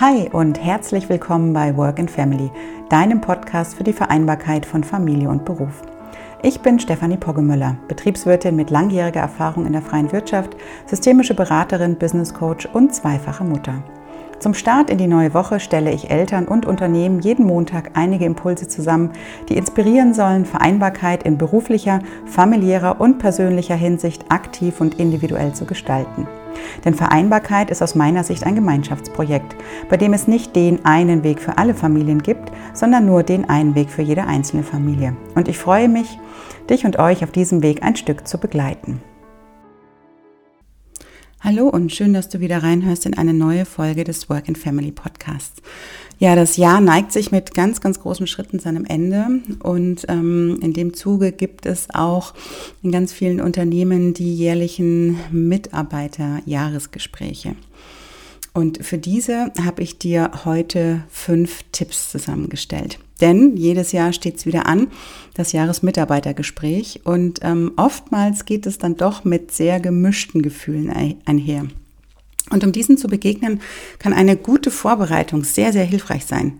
Hi und herzlich willkommen bei Work and Family, deinem Podcast für die Vereinbarkeit von Familie und Beruf. Ich bin Stefanie Poggemüller, Betriebswirtin mit langjähriger Erfahrung in der freien Wirtschaft, systemische Beraterin, Business Coach und zweifache Mutter. Zum Start in die neue Woche stelle ich Eltern und Unternehmen jeden Montag einige Impulse zusammen, die inspirieren sollen, Vereinbarkeit in beruflicher, familiärer und persönlicher Hinsicht aktiv und individuell zu gestalten. Denn Vereinbarkeit ist aus meiner Sicht ein Gemeinschaftsprojekt, bei dem es nicht den einen Weg für alle Familien gibt, sondern nur den einen Weg für jede einzelne Familie. Und ich freue mich, dich und euch auf diesem Weg ein Stück zu begleiten. Hallo und schön, dass du wieder reinhörst in eine neue Folge des Work and Family Podcasts. Ja, das Jahr neigt sich mit ganz, ganz großen Schritten seinem Ende und ähm, in dem Zuge gibt es auch in ganz vielen Unternehmen die jährlichen Mitarbeiterjahresgespräche. Und für diese habe ich dir heute fünf Tipps zusammengestellt. Denn jedes Jahr steht es wieder an, das Jahresmitarbeitergespräch. Und ähm, oftmals geht es dann doch mit sehr gemischten Gefühlen einher. Und um diesen zu begegnen, kann eine gute Vorbereitung sehr, sehr hilfreich sein.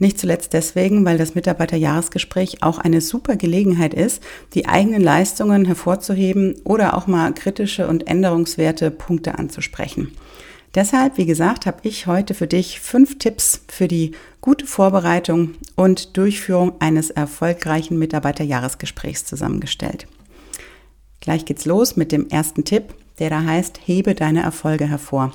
Nicht zuletzt deswegen, weil das Mitarbeiterjahresgespräch auch eine super Gelegenheit ist, die eigenen Leistungen hervorzuheben oder auch mal kritische und änderungswerte Punkte anzusprechen. Deshalb, wie gesagt, habe ich heute für dich fünf Tipps für die gute Vorbereitung und Durchführung eines erfolgreichen Mitarbeiterjahresgesprächs zusammengestellt. Gleich geht's los mit dem ersten Tipp, der da heißt, hebe deine Erfolge hervor.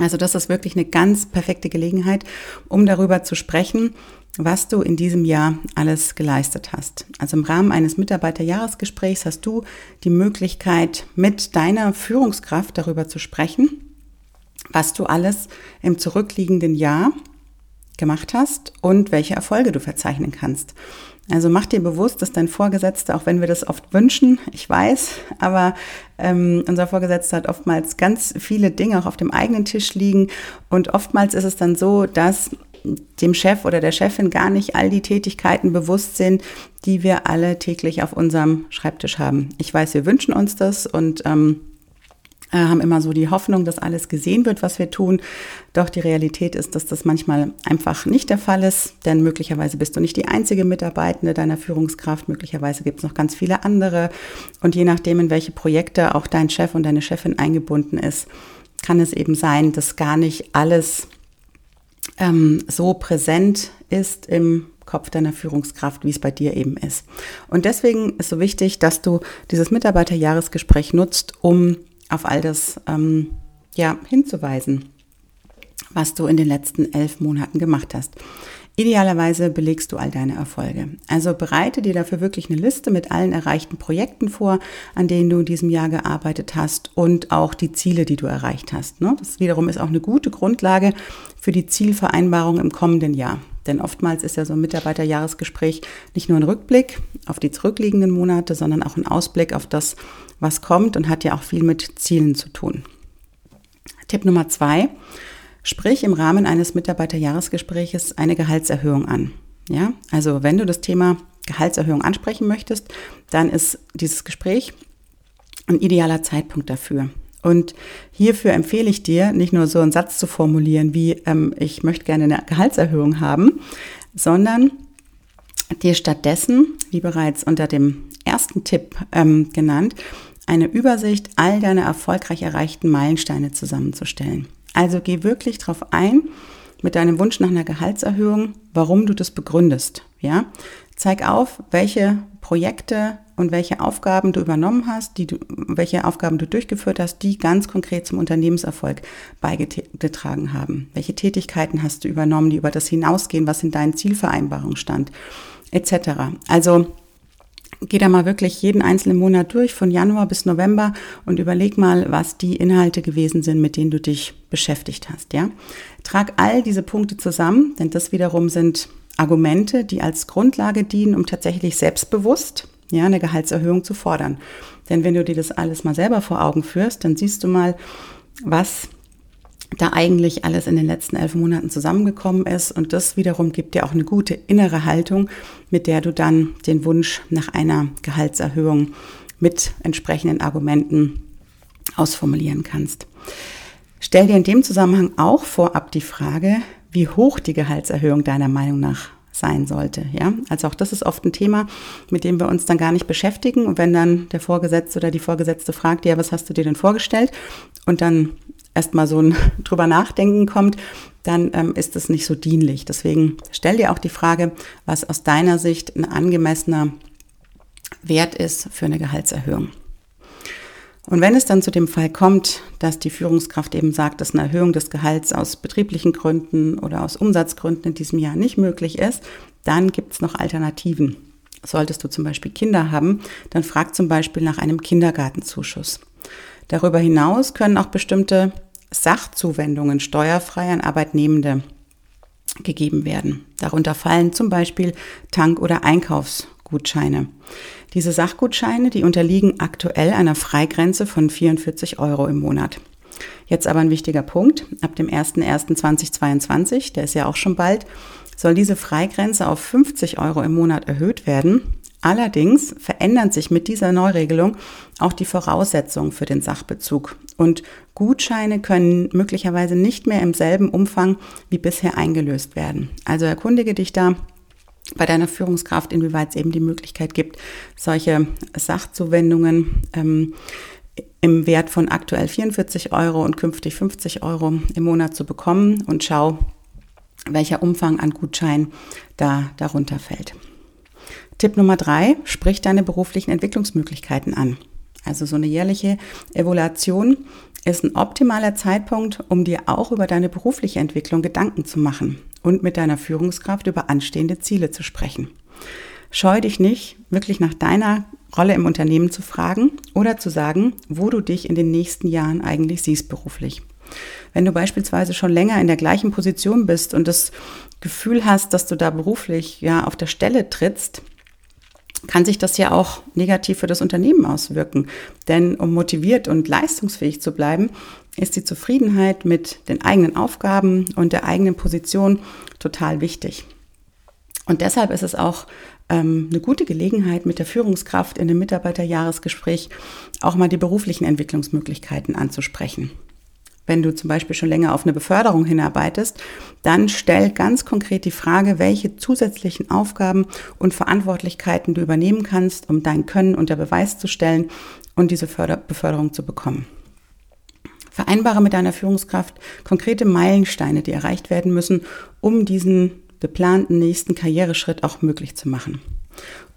Also das ist wirklich eine ganz perfekte Gelegenheit, um darüber zu sprechen, was du in diesem Jahr alles geleistet hast. Also im Rahmen eines Mitarbeiterjahresgesprächs hast du die Möglichkeit, mit deiner Führungskraft darüber zu sprechen, was du alles im zurückliegenden Jahr gemacht hast und welche Erfolge du verzeichnen kannst. Also mach dir bewusst, dass dein Vorgesetzter, auch wenn wir das oft wünschen, ich weiß, aber ähm, unser Vorgesetzter hat oftmals ganz viele Dinge auch auf dem eigenen Tisch liegen und oftmals ist es dann so, dass dem Chef oder der Chefin gar nicht all die Tätigkeiten bewusst sind, die wir alle täglich auf unserem Schreibtisch haben. Ich weiß, wir wünschen uns das und ähm, äh, haben immer so die Hoffnung, dass alles gesehen wird, was wir tun. Doch die Realität ist, dass das manchmal einfach nicht der Fall ist, denn möglicherweise bist du nicht die einzige Mitarbeitende deiner Führungskraft, möglicherweise gibt es noch ganz viele andere. Und je nachdem, in welche Projekte auch dein Chef und deine Chefin eingebunden ist, kann es eben sein, dass gar nicht alles ähm, so präsent ist im Kopf deiner Führungskraft, wie es bei dir eben ist. Und deswegen ist so wichtig, dass du dieses Mitarbeiterjahresgespräch nutzt, um auf all das ähm, ja, hinzuweisen, was du in den letzten elf Monaten gemacht hast. Idealerweise belegst du all deine Erfolge. Also bereite dir dafür wirklich eine Liste mit allen erreichten Projekten vor, an denen du in diesem Jahr gearbeitet hast und auch die Ziele, die du erreicht hast. Ne? Das wiederum ist auch eine gute Grundlage für die Zielvereinbarung im kommenden Jahr. Denn oftmals ist ja so ein Mitarbeiterjahresgespräch nicht nur ein Rückblick auf die zurückliegenden Monate, sondern auch ein Ausblick auf das, was kommt und hat ja auch viel mit Zielen zu tun. Tipp Nummer zwei. Sprich im Rahmen eines Mitarbeiterjahresgespräches eine Gehaltserhöhung an. Ja, also wenn du das Thema Gehaltserhöhung ansprechen möchtest, dann ist dieses Gespräch ein idealer Zeitpunkt dafür. Und hierfür empfehle ich dir, nicht nur so einen Satz zu formulieren wie, ähm, ich möchte gerne eine Gehaltserhöhung haben, sondern dir stattdessen, wie bereits unter dem ersten Tipp ähm, genannt, eine Übersicht all deiner erfolgreich erreichten Meilensteine zusammenzustellen. Also geh wirklich darauf ein, mit deinem Wunsch nach einer Gehaltserhöhung, warum du das begründest. Ja? Zeig auf, welche Projekte und welche Aufgaben du übernommen hast, die du, welche Aufgaben du durchgeführt hast, die ganz konkret zum Unternehmenserfolg beigetragen haben. Welche Tätigkeiten hast du übernommen, die über das hinausgehen, was in deinen Zielvereinbarungen stand, etc. Also Geh da mal wirklich jeden einzelnen Monat durch, von Januar bis November und überleg mal, was die Inhalte gewesen sind, mit denen du dich beschäftigt hast, ja. Trag all diese Punkte zusammen, denn das wiederum sind Argumente, die als Grundlage dienen, um tatsächlich selbstbewusst ja, eine Gehaltserhöhung zu fordern. Denn wenn du dir das alles mal selber vor Augen führst, dann siehst du mal, was da eigentlich alles in den letzten elf Monaten zusammengekommen ist. Und das wiederum gibt dir auch eine gute innere Haltung, mit der du dann den Wunsch nach einer Gehaltserhöhung mit entsprechenden Argumenten ausformulieren kannst. Stell dir in dem Zusammenhang auch vorab die Frage, wie hoch die Gehaltserhöhung deiner Meinung nach sein sollte. Ja, also auch das ist oft ein Thema, mit dem wir uns dann gar nicht beschäftigen. Und wenn dann der Vorgesetzte oder die Vorgesetzte fragt, ja, was hast du dir denn vorgestellt? Und dann erstmal so ein drüber nachdenken kommt, dann ähm, ist es nicht so dienlich. Deswegen stell dir auch die Frage, was aus deiner Sicht ein angemessener Wert ist für eine Gehaltserhöhung. Und wenn es dann zu dem Fall kommt, dass die Führungskraft eben sagt, dass eine Erhöhung des Gehalts aus betrieblichen Gründen oder aus Umsatzgründen in diesem Jahr nicht möglich ist, dann gibt es noch Alternativen. Solltest du zum Beispiel Kinder haben, dann frag zum Beispiel nach einem Kindergartenzuschuss. Darüber hinaus können auch bestimmte Sachzuwendungen steuerfrei an Arbeitnehmende gegeben werden. Darunter fallen zum Beispiel Tank- oder Einkaufsgutscheine. Diese Sachgutscheine, die unterliegen aktuell einer Freigrenze von 44 Euro im Monat. Jetzt aber ein wichtiger Punkt. Ab dem 01.01.2022, der ist ja auch schon bald, soll diese Freigrenze auf 50 Euro im Monat erhöht werden. Allerdings verändern sich mit dieser Neuregelung auch die Voraussetzungen für den Sachbezug und Gutscheine können möglicherweise nicht mehr im selben Umfang wie bisher eingelöst werden. Also erkundige dich da bei deiner Führungskraft, inwieweit es eben die Möglichkeit gibt, solche Sachzuwendungen ähm, im Wert von aktuell 44 Euro und künftig 50 Euro im Monat zu bekommen und schau, welcher Umfang an Gutschein da darunter fällt. Tipp Nummer drei, sprich deine beruflichen Entwicklungsmöglichkeiten an. Also so eine jährliche Evaluation ist ein optimaler Zeitpunkt, um dir auch über deine berufliche Entwicklung Gedanken zu machen und mit deiner Führungskraft über anstehende Ziele zu sprechen. Scheu dich nicht, wirklich nach deiner Rolle im Unternehmen zu fragen oder zu sagen, wo du dich in den nächsten Jahren eigentlich siehst beruflich. Wenn du beispielsweise schon länger in der gleichen Position bist und das Gefühl hast, dass du da beruflich ja auf der Stelle trittst, kann sich das ja auch negativ für das Unternehmen auswirken. Denn um motiviert und leistungsfähig zu bleiben, ist die Zufriedenheit mit den eigenen Aufgaben und der eigenen Position total wichtig. Und deshalb ist es auch ähm, eine gute Gelegenheit, mit der Führungskraft in dem Mitarbeiterjahresgespräch auch mal die beruflichen Entwicklungsmöglichkeiten anzusprechen. Wenn du zum Beispiel schon länger auf eine Beförderung hinarbeitest, dann stell ganz konkret die Frage, welche zusätzlichen Aufgaben und Verantwortlichkeiten du übernehmen kannst, um dein Können unter Beweis zu stellen und diese Förder Beförderung zu bekommen. Vereinbare mit deiner Führungskraft konkrete Meilensteine, die erreicht werden müssen, um diesen geplanten nächsten Karriereschritt auch möglich zu machen.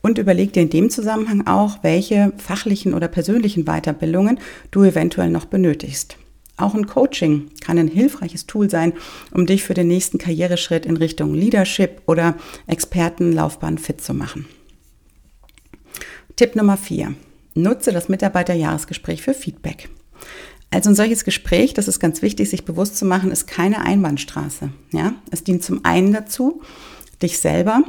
Und überleg dir in dem Zusammenhang auch, welche fachlichen oder persönlichen Weiterbildungen du eventuell noch benötigst. Auch ein Coaching kann ein hilfreiches Tool sein, um dich für den nächsten Karriereschritt in Richtung Leadership oder Expertenlaufbahn fit zu machen. Tipp Nummer 4. Nutze das Mitarbeiterjahresgespräch für Feedback. Also ein solches Gespräch, das ist ganz wichtig, sich bewusst zu machen, ist keine Einbahnstraße. Ja? Es dient zum einen dazu, dich selber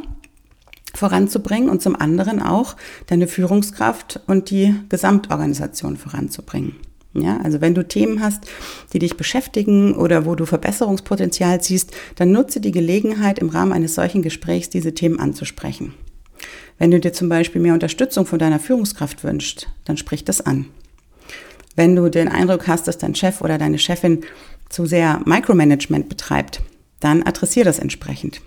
voranzubringen und zum anderen auch deine Führungskraft und die Gesamtorganisation voranzubringen. Ja, also wenn du Themen hast, die dich beschäftigen oder wo du Verbesserungspotenzial siehst, dann nutze die Gelegenheit, im Rahmen eines solchen Gesprächs diese Themen anzusprechen. Wenn du dir zum Beispiel mehr Unterstützung von deiner Führungskraft wünschst, dann sprich das an. Wenn du den Eindruck hast, dass dein Chef oder deine Chefin zu sehr Micromanagement betreibt, dann adressiere das entsprechend.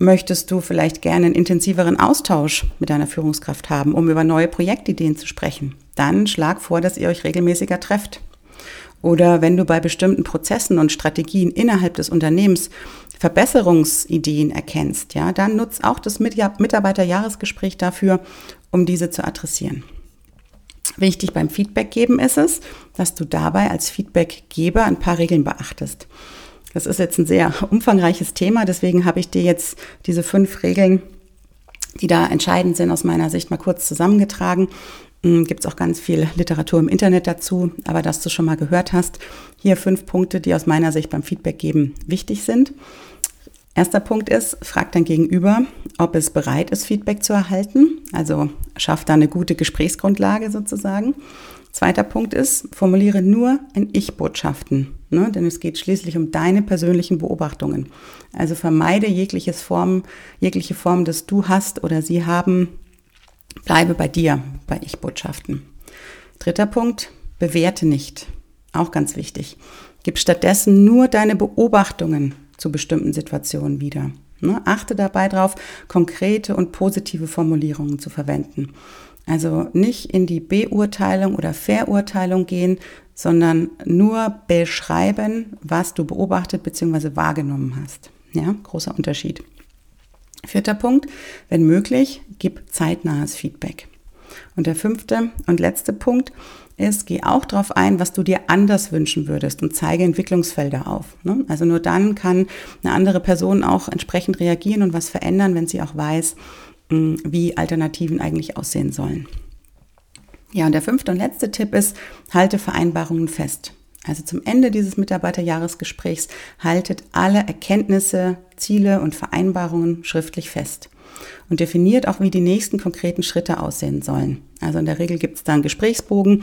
Möchtest du vielleicht gerne einen intensiveren Austausch mit deiner Führungskraft haben, um über neue Projektideen zu sprechen? Dann schlag vor, dass ihr euch regelmäßiger trefft. Oder wenn du bei bestimmten Prozessen und Strategien innerhalb des Unternehmens Verbesserungsideen erkennst, ja, dann nutzt auch das Mitarbeiterjahresgespräch dafür, um diese zu adressieren. Wichtig beim Feedback geben ist es, dass du dabei als Feedbackgeber ein paar Regeln beachtest. Das ist jetzt ein sehr umfangreiches Thema, deswegen habe ich dir jetzt diese fünf Regeln, die da entscheidend sind, aus meiner Sicht mal kurz zusammengetragen. Hm, Gibt es auch ganz viel Literatur im Internet dazu, aber dass du schon mal gehört hast, hier fünf Punkte, die aus meiner Sicht beim Feedback geben wichtig sind. Erster Punkt ist, frag dein Gegenüber, ob es bereit ist, Feedback zu erhalten. Also schaff da eine gute Gesprächsgrundlage sozusagen. Zweiter Punkt ist, formuliere nur in Ich-Botschaften, ne? denn es geht schließlich um deine persönlichen Beobachtungen. Also vermeide jegliches Form, jegliche Form, dass du hast oder sie haben. Bleibe bei dir, bei Ich-Botschaften. Dritter Punkt, bewerte nicht. Auch ganz wichtig. Gib stattdessen nur deine Beobachtungen zu bestimmten Situationen wieder. Ne? Achte dabei darauf, konkrete und positive Formulierungen zu verwenden. Also nicht in die Beurteilung oder Verurteilung gehen, sondern nur beschreiben, was du beobachtet bzw. wahrgenommen hast. Ja, großer Unterschied. Vierter Punkt, wenn möglich, gib zeitnahes Feedback. Und der fünfte und letzte Punkt ist, geh auch darauf ein, was du dir anders wünschen würdest und zeige Entwicklungsfelder auf. Ne? Also nur dann kann eine andere Person auch entsprechend reagieren und was verändern, wenn sie auch weiß, wie Alternativen eigentlich aussehen sollen. Ja, und der fünfte und letzte Tipp ist, halte Vereinbarungen fest. Also zum Ende dieses Mitarbeiterjahresgesprächs haltet alle Erkenntnisse, Ziele und Vereinbarungen schriftlich fest und definiert auch, wie die nächsten konkreten Schritte aussehen sollen. Also in der Regel gibt es da einen Gesprächsbogen,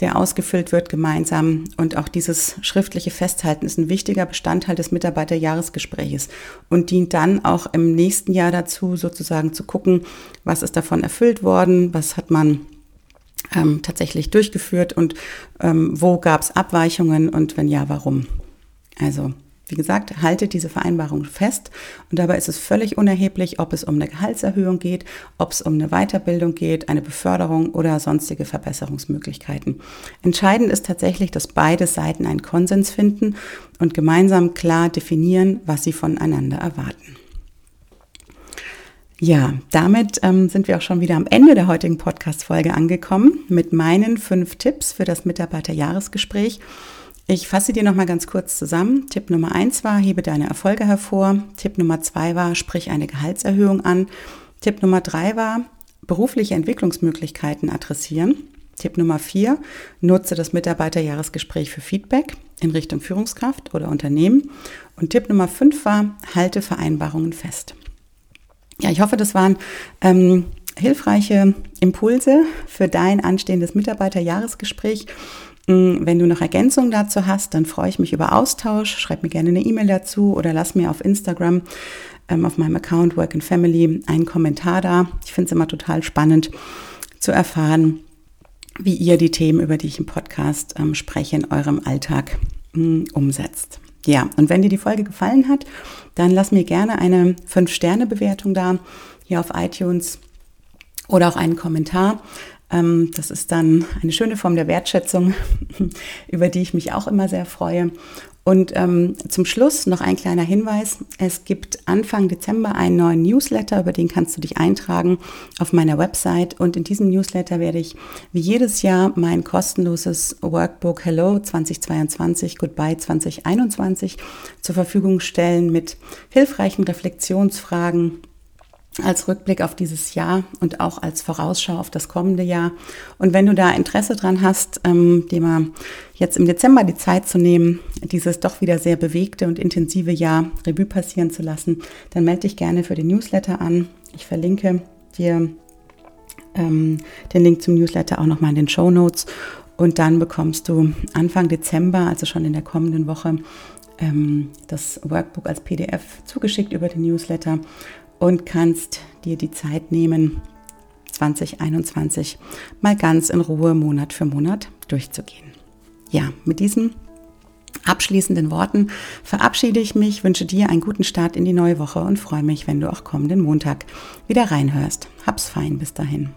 der ausgefüllt wird gemeinsam und auch dieses schriftliche Festhalten ist ein wichtiger Bestandteil des Mitarbeiterjahresgespräches und dient dann auch im nächsten Jahr dazu, sozusagen zu gucken, was ist davon erfüllt worden, was hat man ähm, tatsächlich durchgeführt und ähm, wo gab es Abweichungen und wenn ja, warum. Also wie gesagt, haltet diese Vereinbarung fest und dabei ist es völlig unerheblich, ob es um eine Gehaltserhöhung geht, ob es um eine Weiterbildung geht, eine Beförderung oder sonstige Verbesserungsmöglichkeiten. Entscheidend ist tatsächlich, dass beide Seiten einen Konsens finden und gemeinsam klar definieren, was sie voneinander erwarten. Ja, damit ähm, sind wir auch schon wieder am Ende der heutigen Podcast-Folge angekommen mit meinen fünf Tipps für das Mitarbeiterjahresgespräch. Ich fasse dir nochmal ganz kurz zusammen. Tipp Nummer eins war, hebe deine Erfolge hervor. Tipp Nummer zwei war, sprich eine Gehaltserhöhung an. Tipp Nummer drei war, berufliche Entwicklungsmöglichkeiten adressieren. Tipp Nummer vier, nutze das Mitarbeiterjahresgespräch für Feedback in Richtung Führungskraft oder Unternehmen. Und Tipp Nummer fünf war, halte Vereinbarungen fest. Ja, ich hoffe, das waren ähm, hilfreiche Impulse für dein anstehendes Mitarbeiterjahresgespräch. Wenn du noch Ergänzungen dazu hast, dann freue ich mich über Austausch. Schreib mir gerne eine E-Mail dazu oder lass mir auf Instagram ähm, auf meinem Account Work and Family einen Kommentar da. Ich finde es immer total spannend zu erfahren, wie ihr die Themen, über die ich im Podcast ähm, spreche, in eurem Alltag ähm, umsetzt. Ja, und wenn dir die Folge gefallen hat, dann lass mir gerne eine 5-Sterne-Bewertung da hier auf iTunes oder auch einen Kommentar. Ähm, das ist dann eine schöne Form der Wertschätzung, über die ich mich auch immer sehr freue. Und ähm, zum Schluss noch ein kleiner Hinweis. Es gibt Anfang Dezember einen neuen Newsletter, über den kannst du dich eintragen auf meiner Website. Und in diesem Newsletter werde ich wie jedes Jahr mein kostenloses Workbook Hello 2022, Goodbye 2021 zur Verfügung stellen mit hilfreichen Reflexionsfragen als Rückblick auf dieses Jahr und auch als Vorausschau auf das kommende Jahr. Und wenn du da Interesse dran hast, ähm, dir mal jetzt im Dezember die Zeit zu nehmen, dieses doch wieder sehr bewegte und intensive Jahr Revue passieren zu lassen, dann melde dich gerne für den Newsletter an. Ich verlinke dir ähm, den Link zum Newsletter auch nochmal in den Show Notes. Und dann bekommst du Anfang Dezember, also schon in der kommenden Woche, ähm, das Workbook als PDF zugeschickt über den Newsletter und kannst dir die Zeit nehmen, 2021 mal ganz in Ruhe Monat für Monat durchzugehen. Ja, mit diesen abschließenden Worten verabschiede ich mich, wünsche dir einen guten Start in die neue Woche und freue mich, wenn du auch kommenden Montag wieder reinhörst. Hab's fein bis dahin.